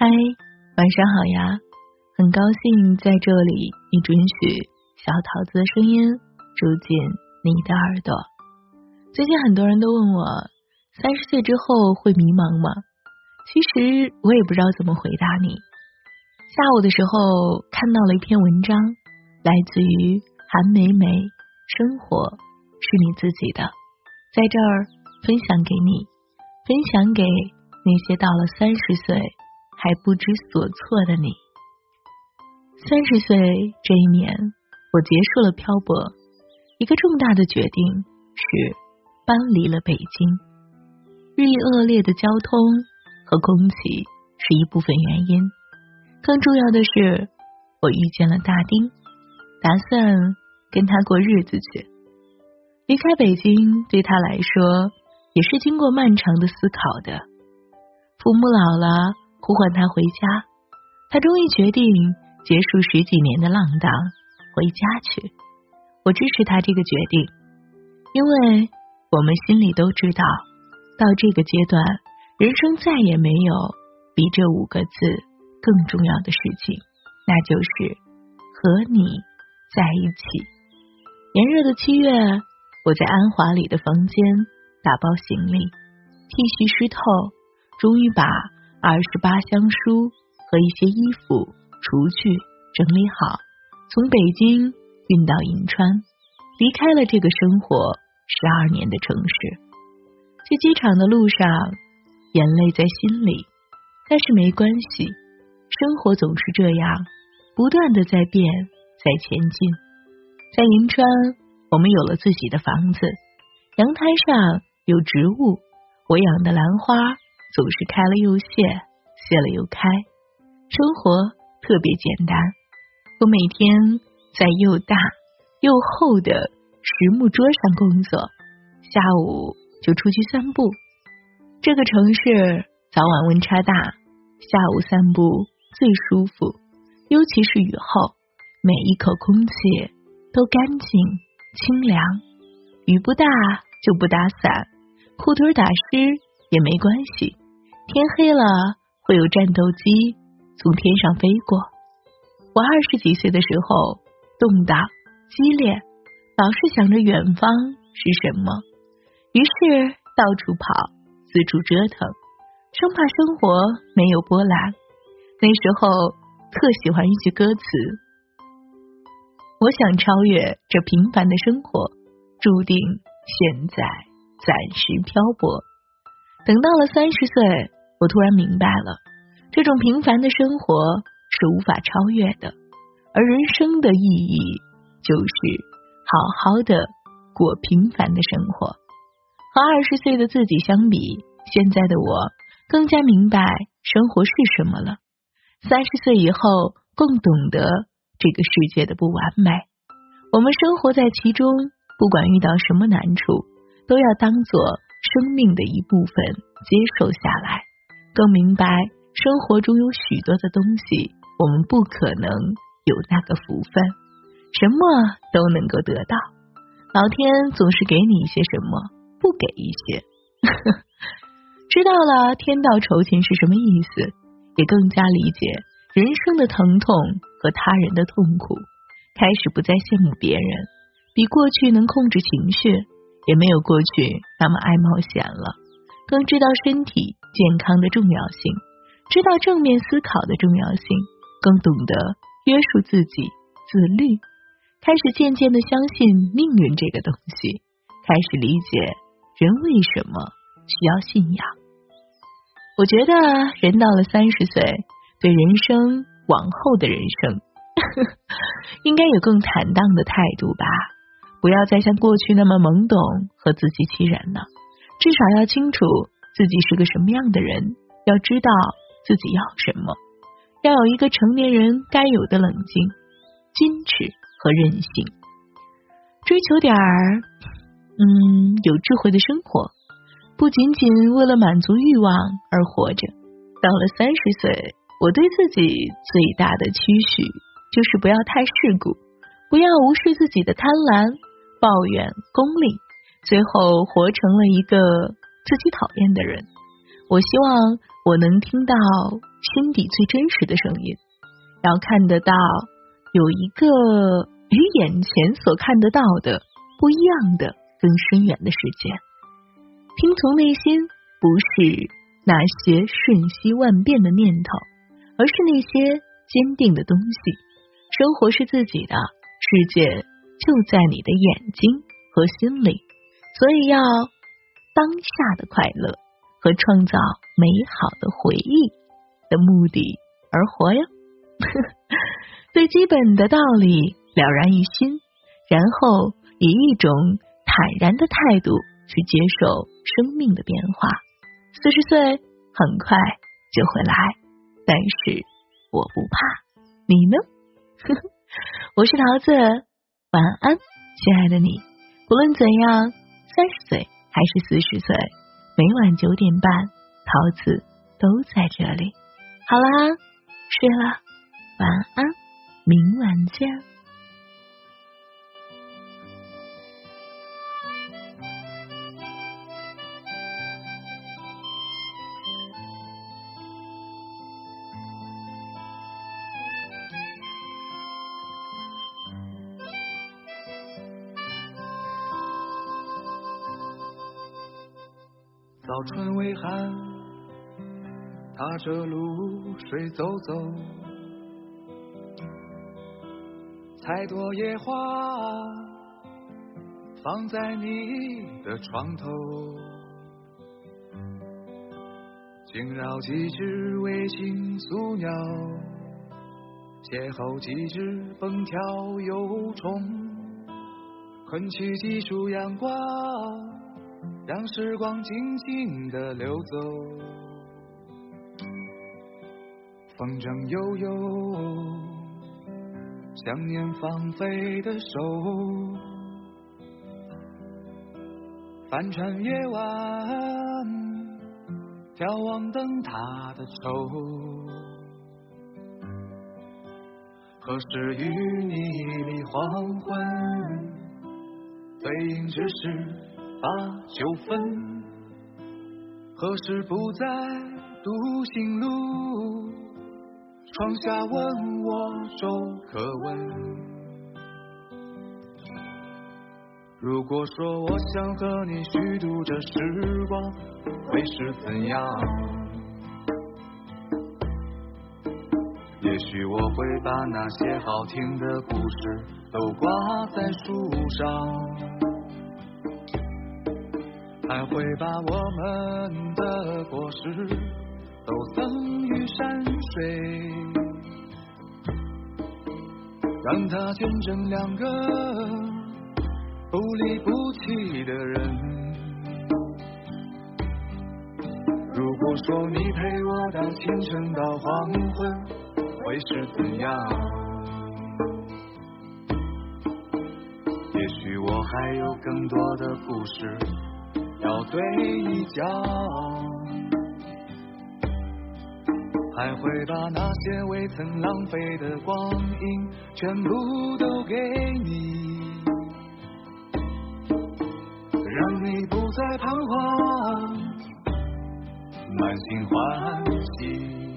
嗨，晚上好呀！很高兴在这里，你准许小桃子的声音住进你的耳朵。最近很多人都问我，三十岁之后会迷茫吗？其实我也不知道怎么回答你。下午的时候看到了一篇文章，来自于韩梅梅，生活是你自己的，在这儿分享给你，分享给那些到了三十岁。还不知所措的你，三十岁这一年，我结束了漂泊。一个重大的决定是搬离了北京。日益恶劣的交通和空气是一部分原因，更重要的是，我遇见了大丁，打算跟他过日子去。离开北京对他来说也是经过漫长的思考的。父母老了。呼唤他回家，他终于决定结束十几年的浪荡，回家去。我支持他这个决定，因为我们心里都知道，到这个阶段，人生再也没有比这五个字更重要的事情，那就是和你在一起。炎热的七月，我在安华里的房间打包行李，T 恤湿透，终于把。二十八箱书和一些衣服、厨具整理好，从北京运到银川，离开了这个生活十二年的城市。去机场的路上，眼泪在心里，但是没关系，生活总是这样，不断的在变，在前进。在银川，我们有了自己的房子，阳台上有植物，我养的兰花。总是开了又谢，谢了又开，生活特别简单。我每天在又大又厚的实木桌上工作，下午就出去散步。这个城市早晚温差大，下午散步最舒服，尤其是雨后，每一口空气都干净清凉。雨不大就不打伞，裤腿打湿也没关系。天黑了，会有战斗机从天上飞过。我二十几岁的时候，动荡激烈，老是想着远方是什么，于是到处跑，四处折腾，生怕生活没有波澜。那时候特喜欢一句歌词：“我想超越这平凡的生活，注定现在暂时漂泊。”等到了三十岁。我突然明白了，这种平凡的生活是无法超越的，而人生的意义就是好好的过平凡的生活。和二十岁的自己相比，现在的我更加明白生活是什么了。三十岁以后，更懂得这个世界的不完美。我们生活在其中，不管遇到什么难处，都要当做生命的一部分接受下来。更明白，生活中有许多的东西，我们不可能有那个福分，什么都能够得到。老天总是给你一些什么，不给一些。知道了天道酬勤是什么意思，也更加理解人生的疼痛和他人的痛苦。开始不再羡慕别人，比过去能控制情绪，也没有过去那么爱冒险了。更知道身体健康的重要性，知道正面思考的重要性，更懂得约束自己、自律，开始渐渐的相信命运这个东西，开始理解人为什么需要信仰。我觉得人到了三十岁，对人生往后的人生，应该有更坦荡的态度吧，不要再像过去那么懵懂和自欺欺人了。至少要清楚自己是个什么样的人，要知道自己要什么，要有一个成年人该有的冷静、矜持和任性，追求点儿嗯有智慧的生活，不仅仅为了满足欲望而活着。到了三十岁，我对自己最大的期许就是不要太世故，不要无视自己的贪婪、抱怨、功利。最后活成了一个自己讨厌的人。我希望我能听到心底最真实的声音，要看得到有一个与眼前所看得到的不一样的、更深远的世界。听从内心，不是那些瞬息万变的念头，而是那些坚定的东西。生活是自己的，世界就在你的眼睛和心里，所以要当下的快乐。和创造美好的回忆的目的而活呀，最基本的道理了然于心，然后以一种坦然的态度去接受生命的变化。四十岁很快就会来，但是我不怕，你呢？我是桃子，晚安，亲爱的你。不论怎样，三十岁还是四十岁。每晚九点半，桃子都在这里。好啦，睡了，晚安，明晚见。早春微寒，踏着露水走走，采朵野花放在你的床头，惊扰几只微型宿鸟，邂逅几只蹦跳游虫，困去几束阳光。让时光静静的流走，风筝悠悠，想念放飞的手，帆船夜晚，眺望灯塔的愁，何时与你立黄昏，背影只是。把酒分，何时不再独行路？窗下问我粥可温。如果说我想和你虚度这时光，会是怎样？也许我会把那些好听的故事都挂在树上。还会把我们的果实都赠予山水，让它见证两个不离不弃的人。如果说你陪我到清晨到黄昏，会是怎样？也许我还有更多的故事。要对你讲，还会把那些未曾浪费的光阴全部都给你，让你不再彷徨，满心欢喜。